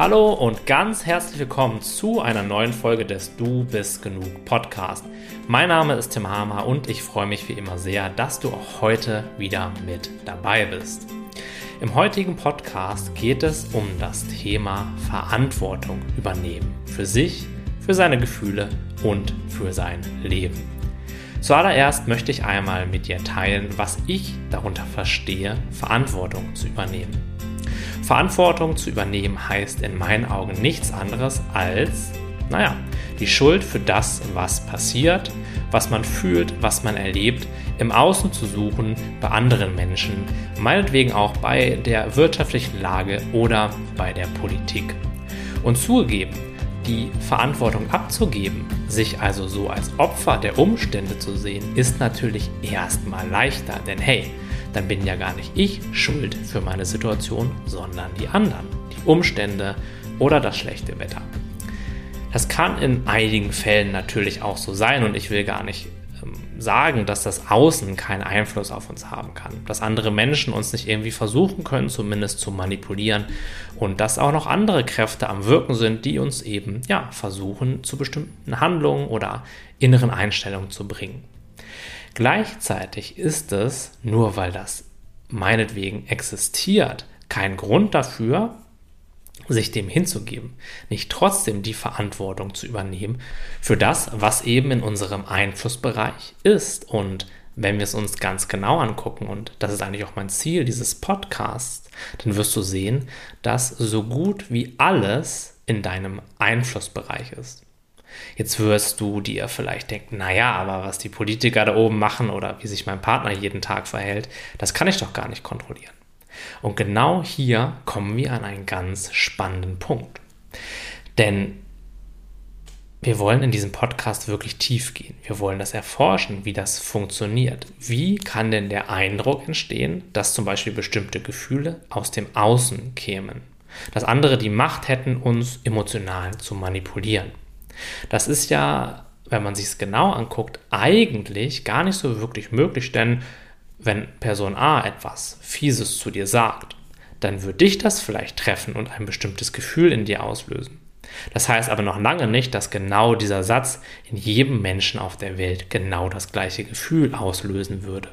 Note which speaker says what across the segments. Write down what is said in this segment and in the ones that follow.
Speaker 1: Hallo und ganz herzlich willkommen zu einer neuen Folge des Du bist genug Podcast. Mein Name ist Tim Hamer und ich freue mich wie immer sehr, dass du auch heute wieder mit dabei bist. Im heutigen Podcast geht es um das Thema Verantwortung übernehmen für sich, für seine Gefühle und für sein Leben. Zuallererst möchte ich einmal mit dir teilen, was ich darunter verstehe, Verantwortung zu übernehmen. Verantwortung zu übernehmen heißt in meinen Augen nichts anderes als, naja, die Schuld für das, was passiert, was man fühlt, was man erlebt, im Außen zu suchen, bei anderen Menschen, meinetwegen auch bei der wirtschaftlichen Lage oder bei der Politik. Und zugegeben, die Verantwortung abzugeben, sich also so als Opfer der Umstände zu sehen, ist natürlich erstmal leichter, denn hey, dann bin ja gar nicht ich schuld für meine Situation, sondern die anderen, die Umstände oder das schlechte Wetter. Das kann in einigen Fällen natürlich auch so sein und ich will gar nicht ähm, sagen, dass das Außen keinen Einfluss auf uns haben kann, dass andere Menschen uns nicht irgendwie versuchen können, zumindest zu manipulieren und dass auch noch andere Kräfte am Wirken sind, die uns eben ja versuchen, zu bestimmten Handlungen oder inneren Einstellungen zu bringen. Gleichzeitig ist es, nur weil das meinetwegen existiert, kein Grund dafür, sich dem hinzugeben, nicht trotzdem die Verantwortung zu übernehmen für das, was eben in unserem Einflussbereich ist. Und wenn wir es uns ganz genau angucken, und das ist eigentlich auch mein Ziel dieses Podcasts, dann wirst du sehen, dass so gut wie alles in deinem Einflussbereich ist. Jetzt wirst du dir vielleicht denken, naja, aber was die Politiker da oben machen oder wie sich mein Partner jeden Tag verhält, das kann ich doch gar nicht kontrollieren. Und genau hier kommen wir an einen ganz spannenden Punkt. Denn wir wollen in diesem Podcast wirklich tief gehen. Wir wollen das erforschen, wie das funktioniert. Wie kann denn der Eindruck entstehen, dass zum Beispiel bestimmte Gefühle aus dem Außen kämen? Dass andere die Macht hätten, uns emotional zu manipulieren. Das ist ja, wenn man sich es genau anguckt, eigentlich gar nicht so wirklich möglich, denn wenn Person A etwas Fieses zu dir sagt, dann wird dich das vielleicht treffen und ein bestimmtes Gefühl in dir auslösen. Das heißt aber noch lange nicht, dass genau dieser Satz in jedem Menschen auf der Welt genau das gleiche Gefühl auslösen würde.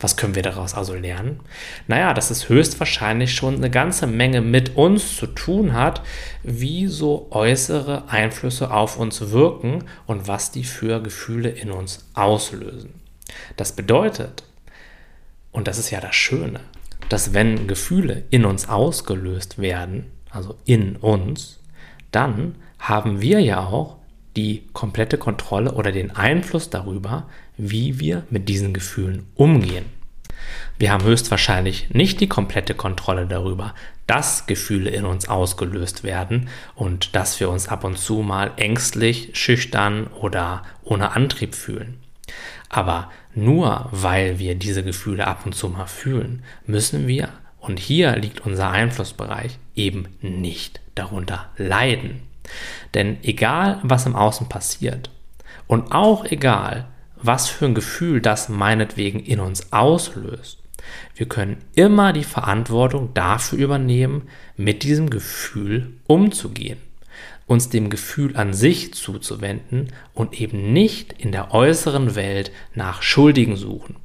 Speaker 1: Was können wir daraus also lernen? Naja, dass es höchstwahrscheinlich schon eine ganze Menge mit uns zu tun hat, wie so äußere Einflüsse auf uns wirken und was die für Gefühle in uns auslösen. Das bedeutet, und das ist ja das Schöne, dass wenn Gefühle in uns ausgelöst werden, also in uns, dann haben wir ja auch die komplette Kontrolle oder den Einfluss darüber, wie wir mit diesen Gefühlen umgehen. Wir haben höchstwahrscheinlich nicht die komplette Kontrolle darüber, dass Gefühle in uns ausgelöst werden und dass wir uns ab und zu mal ängstlich, schüchtern oder ohne Antrieb fühlen. Aber nur weil wir diese Gefühle ab und zu mal fühlen, müssen wir, und hier liegt unser Einflussbereich, eben nicht darunter leiden. Denn egal, was im Außen passiert und auch egal, was für ein Gefühl das meinetwegen in uns auslöst, wir können immer die Verantwortung dafür übernehmen, mit diesem Gefühl umzugehen, uns dem Gefühl an sich zuzuwenden und eben nicht in der äußeren Welt nach Schuldigen suchen.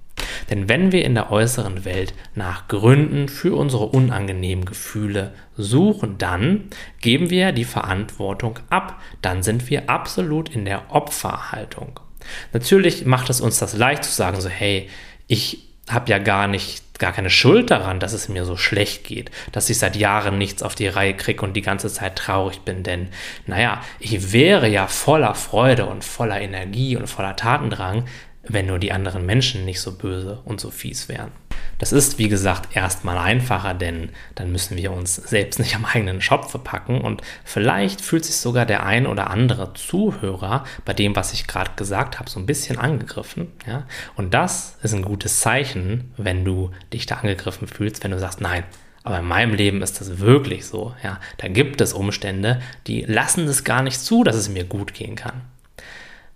Speaker 1: Denn wenn wir in der äußeren Welt nach Gründen für unsere unangenehmen Gefühle suchen, dann geben wir die Verantwortung ab. Dann sind wir absolut in der Opferhaltung. Natürlich macht es uns das leicht zu sagen, so hey, ich habe ja gar nicht gar keine Schuld daran, dass es mir so schlecht geht, dass ich seit Jahren nichts auf die Reihe kriege und die ganze Zeit traurig bin, denn naja, ich wäre ja voller Freude und voller Energie und voller Tatendrang, wenn nur die anderen Menschen nicht so böse und so fies wären. Das ist, wie gesagt, erstmal einfacher, denn dann müssen wir uns selbst nicht am eigenen Schopf verpacken und vielleicht fühlt sich sogar der ein oder andere Zuhörer bei dem, was ich gerade gesagt habe, so ein bisschen angegriffen. Ja? Und das ist ein gutes Zeichen, wenn du dich da angegriffen fühlst, wenn du sagst, nein, aber in meinem Leben ist das wirklich so. Ja? Da gibt es Umstände, die lassen es gar nicht zu, dass es mir gut gehen kann.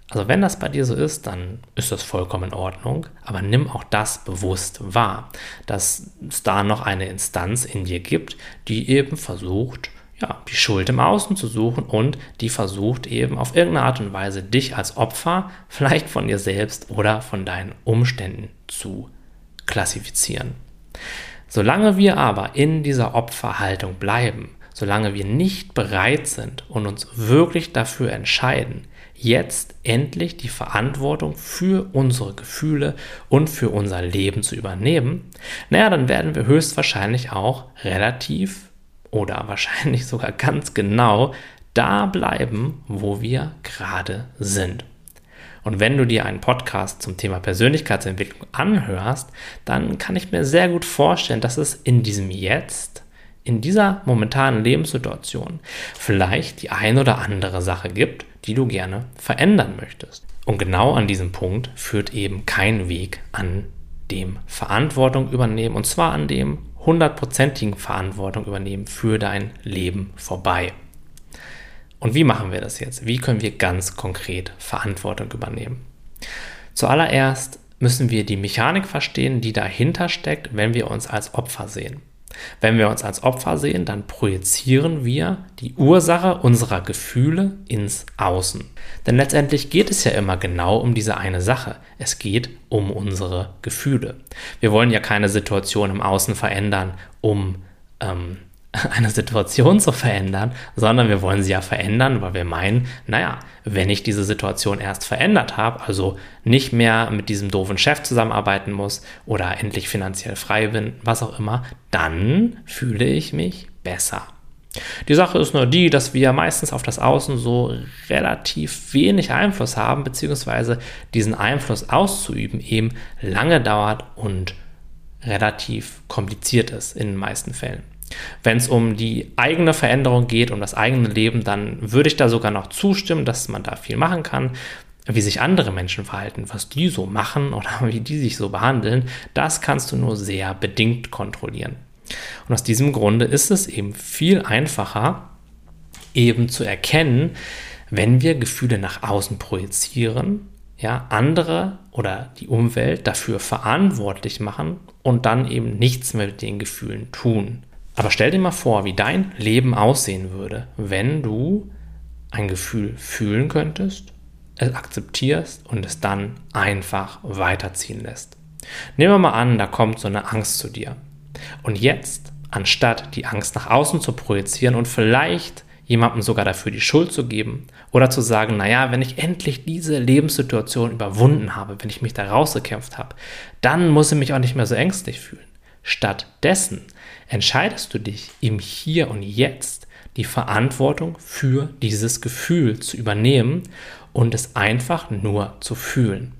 Speaker 1: Also wenn das bei dir so ist, dann ist das vollkommen in Ordnung, aber nimm auch das bewusst wahr, dass es da noch eine Instanz in dir gibt, die eben versucht, ja, die Schuld im Außen zu suchen und die versucht eben auf irgendeine Art und Weise dich als Opfer vielleicht von dir selbst oder von deinen Umständen zu klassifizieren. Solange wir aber in dieser Opferhaltung bleiben, solange wir nicht bereit sind und uns wirklich dafür entscheiden, jetzt endlich die Verantwortung für unsere Gefühle und für unser Leben zu übernehmen, naja, dann werden wir höchstwahrscheinlich auch relativ oder wahrscheinlich sogar ganz genau da bleiben, wo wir gerade sind. Und wenn du dir einen Podcast zum Thema Persönlichkeitsentwicklung anhörst, dann kann ich mir sehr gut vorstellen, dass es in diesem Jetzt, in dieser momentanen Lebenssituation vielleicht die ein oder andere Sache gibt, die du gerne verändern möchtest. Und genau an diesem Punkt führt eben kein Weg an dem Verantwortung übernehmen, und zwar an dem hundertprozentigen Verantwortung übernehmen für dein Leben vorbei. Und wie machen wir das jetzt? Wie können wir ganz konkret Verantwortung übernehmen? Zuallererst müssen wir die Mechanik verstehen, die dahinter steckt, wenn wir uns als Opfer sehen. Wenn wir uns als Opfer sehen, dann projizieren wir die Ursache unserer Gefühle ins Außen. Denn letztendlich geht es ja immer genau um diese eine Sache. Es geht um unsere Gefühle. Wir wollen ja keine Situation im Außen verändern, um ähm, eine Situation zu verändern, sondern wir wollen sie ja verändern, weil wir meinen, naja, wenn ich diese Situation erst verändert habe, also nicht mehr mit diesem doofen Chef zusammenarbeiten muss oder endlich finanziell frei bin, was auch immer, dann fühle ich mich besser. Die Sache ist nur die, dass wir meistens auf das Außen so relativ wenig Einfluss haben, beziehungsweise diesen Einfluss auszuüben eben lange dauert und relativ kompliziert ist in den meisten Fällen. Wenn es um die eigene Veränderung geht, um das eigene Leben, dann würde ich da sogar noch zustimmen, dass man da viel machen kann. Wie sich andere Menschen verhalten, was die so machen oder wie die sich so behandeln, das kannst du nur sehr bedingt kontrollieren. Und aus diesem Grunde ist es eben viel einfacher, eben zu erkennen, wenn wir Gefühle nach außen projizieren, ja, andere oder die Umwelt dafür verantwortlich machen und dann eben nichts mehr mit den Gefühlen tun. Aber stell dir mal vor, wie dein Leben aussehen würde, wenn du ein Gefühl fühlen könntest, es akzeptierst und es dann einfach weiterziehen lässt. Nehmen wir mal an, da kommt so eine Angst zu dir. Und jetzt, anstatt die Angst nach außen zu projizieren und vielleicht jemandem sogar dafür die Schuld zu geben oder zu sagen, naja, wenn ich endlich diese Lebenssituation überwunden habe, wenn ich mich da rausgekämpft habe, dann muss ich mich auch nicht mehr so ängstlich fühlen. Stattdessen entscheidest du dich im Hier und Jetzt die Verantwortung für dieses Gefühl zu übernehmen und es einfach nur zu fühlen.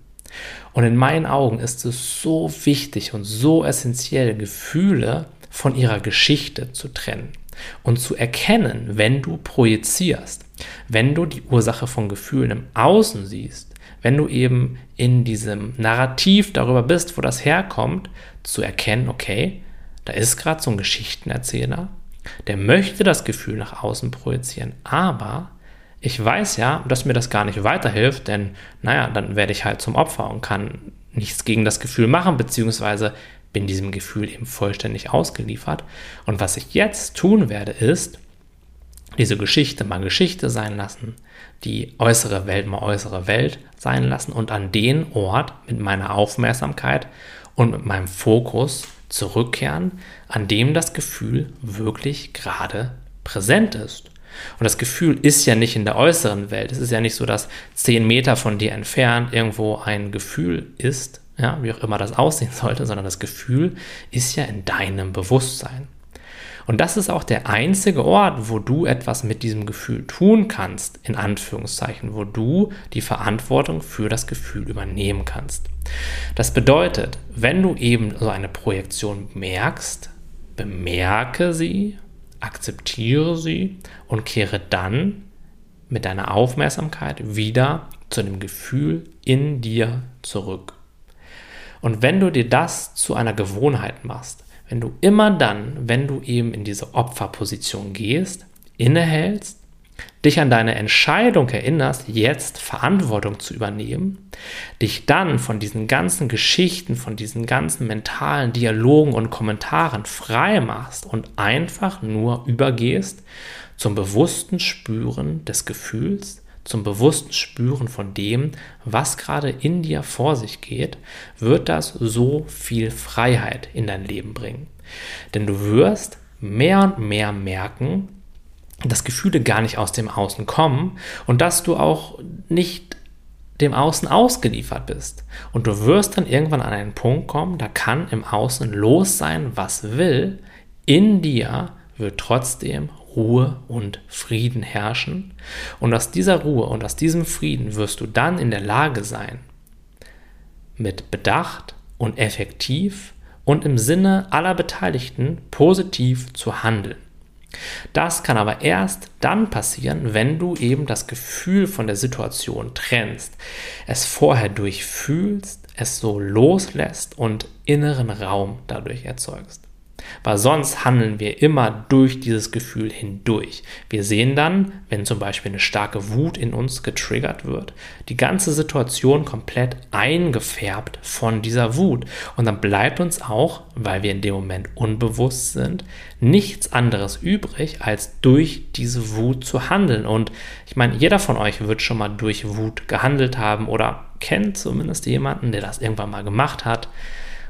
Speaker 1: Und in meinen Augen ist es so wichtig und so essentiell, Gefühle von ihrer Geschichte zu trennen und zu erkennen, wenn du projizierst, wenn du die Ursache von Gefühlen im Außen siehst, wenn du eben in diesem Narrativ darüber bist, wo das herkommt, zu erkennen, okay, da ist gerade so ein Geschichtenerzähler, der möchte das Gefühl nach außen projizieren, aber ich weiß ja, dass mir das gar nicht weiterhilft, denn naja, dann werde ich halt zum Opfer und kann nichts gegen das Gefühl machen, beziehungsweise bin diesem Gefühl eben vollständig ausgeliefert. Und was ich jetzt tun werde, ist, diese Geschichte mal Geschichte sein lassen, die äußere Welt mal äußere Welt sein lassen und an den Ort mit meiner Aufmerksamkeit und mit meinem Fokus zurückkehren, an dem das Gefühl wirklich gerade präsent ist. Und das Gefühl ist ja nicht in der äußeren Welt. Es ist ja nicht so, dass zehn Meter von dir entfernt irgendwo ein Gefühl ist, ja, wie auch immer das aussehen sollte, sondern das Gefühl ist ja in deinem Bewusstsein. Und das ist auch der einzige Ort, wo du etwas mit diesem Gefühl tun kannst, in Anführungszeichen, wo du die Verantwortung für das Gefühl übernehmen kannst. Das bedeutet, wenn du eben so eine Projektion merkst, bemerke sie, akzeptiere sie und kehre dann mit deiner Aufmerksamkeit wieder zu dem Gefühl in dir zurück. Und wenn du dir das zu einer Gewohnheit machst, wenn du immer dann, wenn du eben in diese Opferposition gehst, innehältst, dich an deine Entscheidung erinnerst, jetzt Verantwortung zu übernehmen, dich dann von diesen ganzen Geschichten, von diesen ganzen mentalen Dialogen und Kommentaren frei machst und einfach nur übergehst zum bewussten Spüren des Gefühls, zum bewussten Spüren von dem, was gerade in dir vor sich geht, wird das so viel Freiheit in dein Leben bringen. Denn du wirst mehr und mehr merken, dass Gefühle gar nicht aus dem Außen kommen und dass du auch nicht dem Außen ausgeliefert bist. Und du wirst dann irgendwann an einen Punkt kommen, da kann im Außen los sein, was will. In dir wird trotzdem Ruhe und Frieden herrschen. Und aus dieser Ruhe und aus diesem Frieden wirst du dann in der Lage sein, mit Bedacht und effektiv und im Sinne aller Beteiligten positiv zu handeln. Das kann aber erst dann passieren, wenn du eben das Gefühl von der Situation trennst, es vorher durchfühlst, es so loslässt und inneren Raum dadurch erzeugst. Weil sonst handeln wir immer durch dieses Gefühl hindurch. Wir sehen dann, wenn zum Beispiel eine starke Wut in uns getriggert wird, die ganze Situation komplett eingefärbt von dieser Wut. Und dann bleibt uns auch, weil wir in dem Moment unbewusst sind, nichts anderes übrig, als durch diese Wut zu handeln. Und ich meine, jeder von euch wird schon mal durch Wut gehandelt haben oder kennt zumindest jemanden, der das irgendwann mal gemacht hat.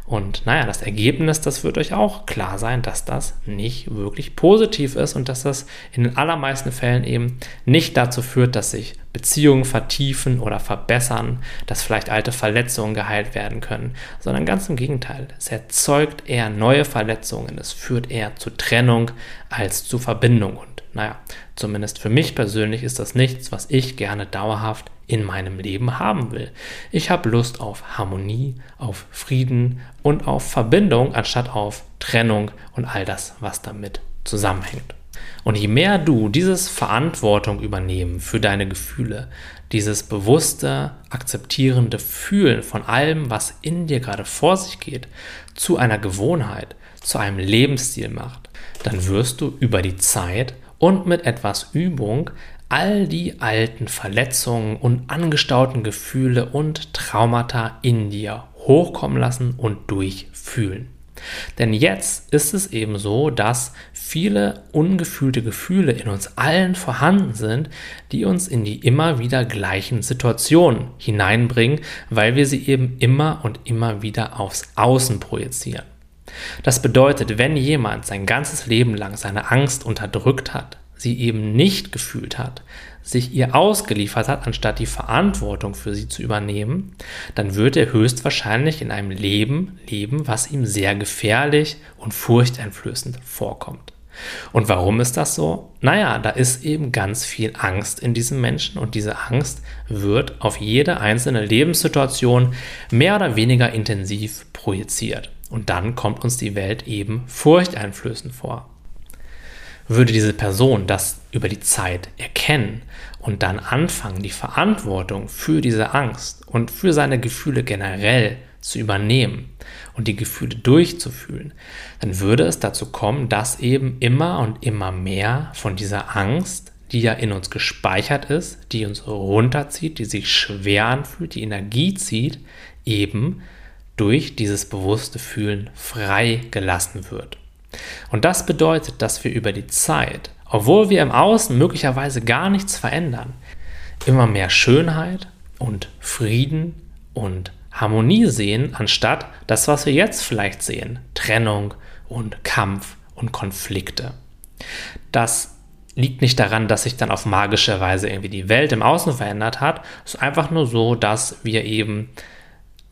Speaker 1: Und naja, das Ergebnis, das wird euch auch klar sein, dass das nicht wirklich positiv ist und dass das in den allermeisten Fällen eben nicht dazu führt, dass sich Beziehungen vertiefen oder verbessern, dass vielleicht alte Verletzungen geheilt werden können, sondern ganz im Gegenteil. Es erzeugt eher neue Verletzungen, es führt eher zu Trennung als zu Verbindung. Und naja, zumindest für mich persönlich ist das nichts, was ich gerne dauerhaft in meinem Leben haben will. Ich habe Lust auf Harmonie, auf Frieden und auf Verbindung anstatt auf Trennung und all das, was damit zusammenhängt. Und je mehr du dieses Verantwortung übernehmen für deine Gefühle, dieses bewusste, akzeptierende Fühlen von allem, was in dir gerade vor sich geht, zu einer Gewohnheit, zu einem Lebensstil macht, dann wirst du über die Zeit und mit etwas Übung all die alten Verletzungen und angestauten Gefühle und Traumata in dir hochkommen lassen und durchfühlen. Denn jetzt ist es eben so, dass viele ungefühlte Gefühle in uns allen vorhanden sind, die uns in die immer wieder gleichen Situationen hineinbringen, weil wir sie eben immer und immer wieder aufs Außen projizieren. Das bedeutet, wenn jemand sein ganzes Leben lang seine Angst unterdrückt hat, sie eben nicht gefühlt hat, sich ihr ausgeliefert hat, anstatt die Verantwortung für sie zu übernehmen, dann wird er höchstwahrscheinlich in einem Leben leben, was ihm sehr gefährlich und furchteinflößend vorkommt. Und warum ist das so? Naja, da ist eben ganz viel Angst in diesem Menschen und diese Angst wird auf jede einzelne Lebenssituation mehr oder weniger intensiv projiziert. Und dann kommt uns die Welt eben furchteinflößend vor. Würde diese Person das über die Zeit erkennen und dann anfangen, die Verantwortung für diese Angst und für seine Gefühle generell zu übernehmen und die Gefühle durchzufühlen, dann würde es dazu kommen, dass eben immer und immer mehr von dieser Angst, die ja in uns gespeichert ist, die uns runterzieht, die sich schwer anfühlt, die Energie zieht, eben durch dieses bewusste Fühlen frei gelassen wird. Und das bedeutet, dass wir über die Zeit, obwohl wir im Außen möglicherweise gar nichts verändern, immer mehr Schönheit und Frieden und Harmonie sehen, anstatt das, was wir jetzt vielleicht sehen, Trennung und Kampf und Konflikte. Das liegt nicht daran, dass sich dann auf magische Weise irgendwie die Welt im Außen verändert hat. Es ist einfach nur so, dass wir eben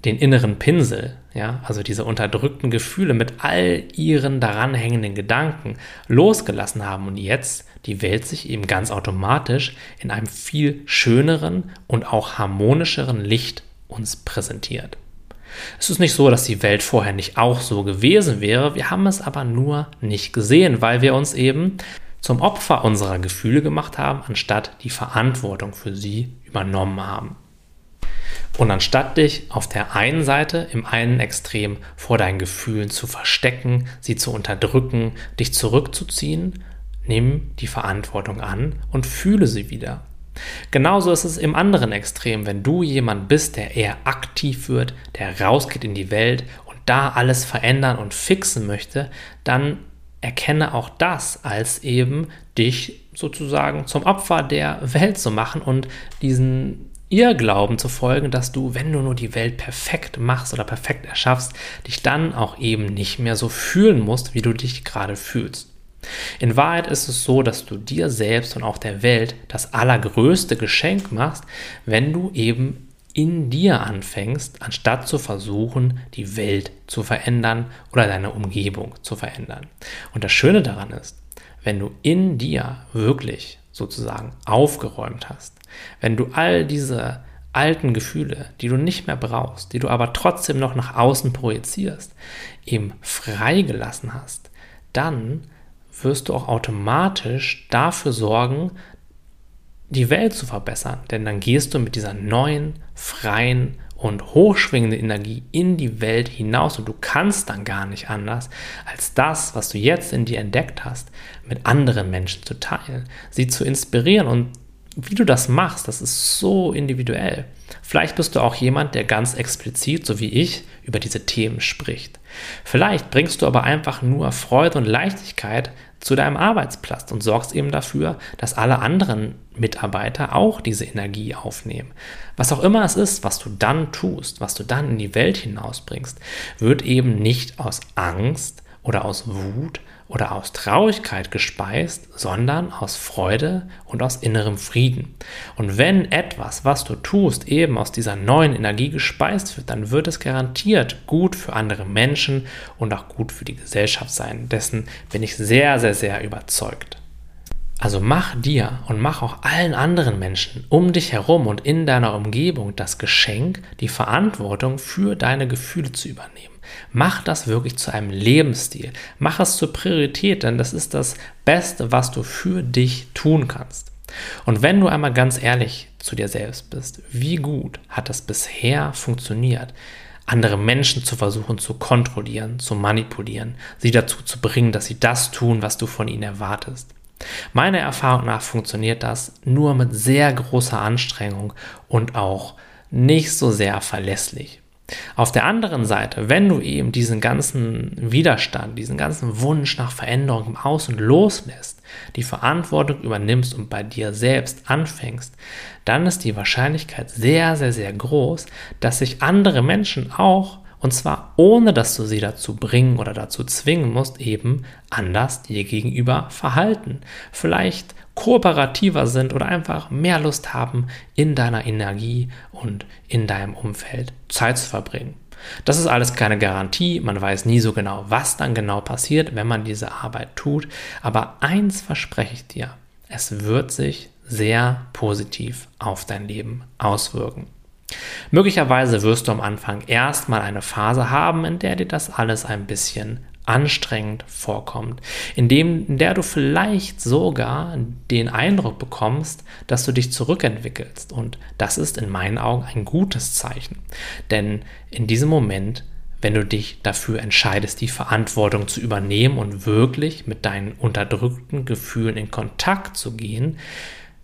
Speaker 1: den inneren Pinsel, ja, also diese unterdrückten Gefühle mit all ihren daran hängenden Gedanken losgelassen haben und jetzt die Welt sich eben ganz automatisch in einem viel schöneren und auch harmonischeren Licht uns präsentiert. Es ist nicht so, dass die Welt vorher nicht auch so gewesen wäre, wir haben es aber nur nicht gesehen, weil wir uns eben zum Opfer unserer Gefühle gemacht haben, anstatt die Verantwortung für sie übernommen haben. Und anstatt dich auf der einen Seite im einen Extrem vor deinen Gefühlen zu verstecken, sie zu unterdrücken, dich zurückzuziehen, Nimm die Verantwortung an und fühle sie wieder. Genauso ist es im anderen Extrem, wenn du jemand bist, der eher aktiv wird, der rausgeht in die Welt und da alles verändern und fixen möchte, dann erkenne auch das als eben dich sozusagen zum Opfer der Welt zu machen und diesen Irrglauben zu folgen, dass du, wenn du nur die Welt perfekt machst oder perfekt erschaffst, dich dann auch eben nicht mehr so fühlen musst, wie du dich gerade fühlst. In Wahrheit ist es so, dass du dir selbst und auch der Welt das allergrößte Geschenk machst, wenn du eben in dir anfängst, anstatt zu versuchen, die Welt zu verändern oder deine Umgebung zu verändern. Und das Schöne daran ist, wenn du in dir wirklich sozusagen aufgeräumt hast, wenn du all diese alten Gefühle, die du nicht mehr brauchst, die du aber trotzdem noch nach außen projizierst, eben freigelassen hast, dann wirst du auch automatisch dafür sorgen, die Welt zu verbessern. Denn dann gehst du mit dieser neuen, freien und hochschwingenden Energie in die Welt hinaus und du kannst dann gar nicht anders, als das, was du jetzt in dir entdeckt hast, mit anderen Menschen zu teilen, sie zu inspirieren und wie du das machst, das ist so individuell. Vielleicht bist du auch jemand, der ganz explizit, so wie ich, über diese Themen spricht. Vielleicht bringst du aber einfach nur Freude und Leichtigkeit zu deinem Arbeitsplatz und sorgst eben dafür, dass alle anderen Mitarbeiter auch diese Energie aufnehmen. Was auch immer es ist, was du dann tust, was du dann in die Welt hinausbringst, wird eben nicht aus Angst oder aus Wut oder aus Traurigkeit gespeist, sondern aus Freude und aus innerem Frieden. Und wenn etwas, was du tust, eben aus dieser neuen Energie gespeist wird, dann wird es garantiert gut für andere Menschen und auch gut für die Gesellschaft sein. Dessen bin ich sehr, sehr, sehr überzeugt. Also mach dir und mach auch allen anderen Menschen um dich herum und in deiner Umgebung das Geschenk, die Verantwortung für deine Gefühle zu übernehmen. Mach das wirklich zu einem Lebensstil. Mach es zur Priorität, denn das ist das Beste, was du für dich tun kannst. Und wenn du einmal ganz ehrlich zu dir selbst bist, wie gut hat das bisher funktioniert, andere Menschen zu versuchen zu kontrollieren, zu manipulieren, sie dazu zu bringen, dass sie das tun, was du von ihnen erwartest. Meiner Erfahrung nach funktioniert das nur mit sehr großer Anstrengung und auch nicht so sehr verlässlich. Auf der anderen Seite, wenn du eben diesen ganzen Widerstand, diesen ganzen Wunsch nach Veränderung im Außen loslässt, die Verantwortung übernimmst und bei dir selbst anfängst, dann ist die Wahrscheinlichkeit sehr, sehr, sehr groß, dass sich andere Menschen auch, und zwar ohne dass du sie dazu bringen oder dazu zwingen musst, eben anders dir gegenüber verhalten. Vielleicht kooperativer sind oder einfach mehr Lust haben, in deiner Energie und in deinem Umfeld Zeit zu verbringen. Das ist alles keine Garantie, man weiß nie so genau, was dann genau passiert, wenn man diese Arbeit tut, aber eins verspreche ich dir, es wird sich sehr positiv auf dein Leben auswirken. Möglicherweise wirst du am Anfang erstmal eine Phase haben, in der dir das alles ein bisschen anstrengend vorkommt, in, dem, in der du vielleicht sogar den Eindruck bekommst, dass du dich zurückentwickelst. Und das ist in meinen Augen ein gutes Zeichen. Denn in diesem Moment, wenn du dich dafür entscheidest, die Verantwortung zu übernehmen und wirklich mit deinen unterdrückten Gefühlen in Kontakt zu gehen,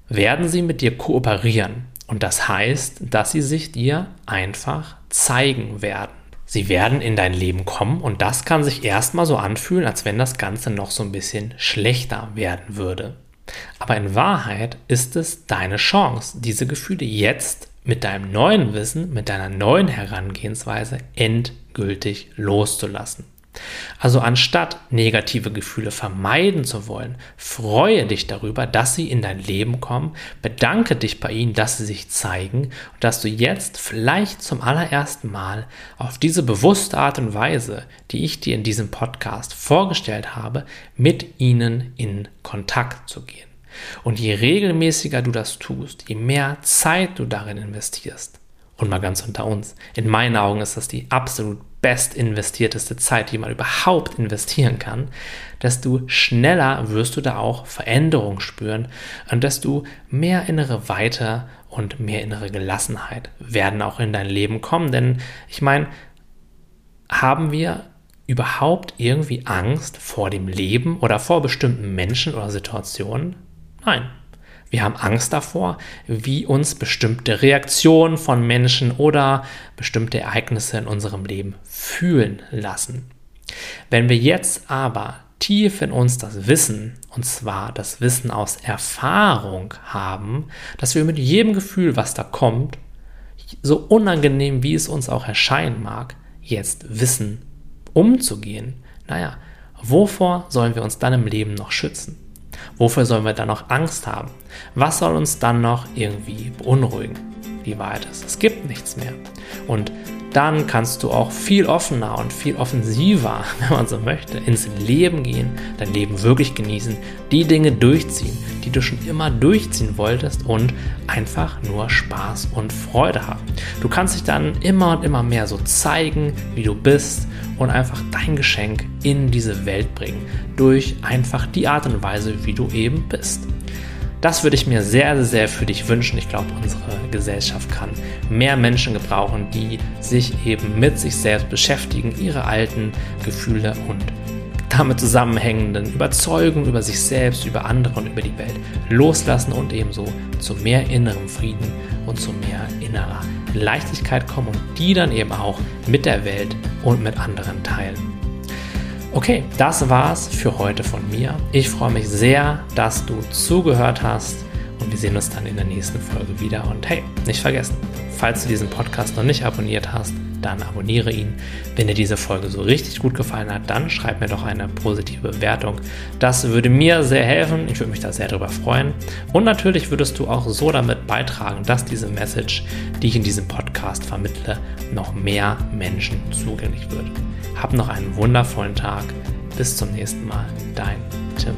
Speaker 1: werden sie mit dir kooperieren. Und das heißt, dass sie sich dir einfach zeigen werden. Sie werden in dein Leben kommen und das kann sich erstmal so anfühlen, als wenn das Ganze noch so ein bisschen schlechter werden würde. Aber in Wahrheit ist es deine Chance, diese Gefühle jetzt mit deinem neuen Wissen, mit deiner neuen Herangehensweise endgültig loszulassen. Also anstatt negative Gefühle vermeiden zu wollen, freue dich darüber, dass sie in dein Leben kommen, bedanke dich bei ihnen, dass sie sich zeigen und dass du jetzt vielleicht zum allerersten Mal auf diese bewusste Art und Weise, die ich dir in diesem Podcast vorgestellt habe, mit ihnen in Kontakt zu gehen. Und je regelmäßiger du das tust, je mehr Zeit du darin investierst, und mal ganz unter uns, in meinen Augen ist das die absolut best investierteste Zeit, die man überhaupt investieren kann, desto schneller wirst du da auch Veränderungen spüren und desto mehr innere Weite und mehr innere Gelassenheit werden auch in dein Leben kommen. Denn ich meine, haben wir überhaupt irgendwie Angst vor dem Leben oder vor bestimmten Menschen oder Situationen? Nein. Wir haben Angst davor, wie uns bestimmte Reaktionen von Menschen oder bestimmte Ereignisse in unserem Leben fühlen lassen. Wenn wir jetzt aber tief in uns das Wissen, und zwar das Wissen aus Erfahrung haben, dass wir mit jedem Gefühl, was da kommt, so unangenehm wie es uns auch erscheinen mag, jetzt wissen, umzugehen, naja, wovor sollen wir uns dann im Leben noch schützen? Wofür sollen wir dann noch Angst haben? Was soll uns dann noch irgendwie beunruhigen? Die Wahrheit ist, es gibt nichts mehr. Und dann kannst du auch viel offener und viel offensiver, wenn man so möchte, ins Leben gehen, dein Leben wirklich genießen, die Dinge durchziehen, die du schon immer durchziehen wolltest und einfach nur Spaß und Freude haben. Du kannst dich dann immer und immer mehr so zeigen, wie du bist und einfach dein Geschenk in diese Welt bringen, durch einfach die Art und Weise, wie du eben bist. Das würde ich mir sehr, sehr für dich wünschen. Ich glaube, unsere Gesellschaft kann mehr Menschen gebrauchen, die sich eben mit sich selbst beschäftigen, ihre alten Gefühle und damit zusammenhängenden Überzeugungen über sich selbst, über andere und über die Welt loslassen und ebenso zu mehr innerem Frieden und zu mehr innerer Leichtigkeit kommen und die dann eben auch mit der Welt und mit anderen teilen. Okay, das war's für heute von mir. Ich freue mich sehr, dass du zugehört hast und wir sehen uns dann in der nächsten Folge wieder. Und hey, nicht vergessen, falls du diesen Podcast noch nicht abonniert hast, dann abonniere ihn. Wenn dir diese Folge so richtig gut gefallen hat, dann schreib mir doch eine positive Bewertung. Das würde mir sehr helfen. Ich würde mich da sehr darüber freuen. Und natürlich würdest du auch so damit beitragen, dass diese Message, die ich in diesem Podcast vermittle, noch mehr Menschen zugänglich wird. Hab noch einen wundervollen Tag. Bis zum nächsten Mal. Dein Tim.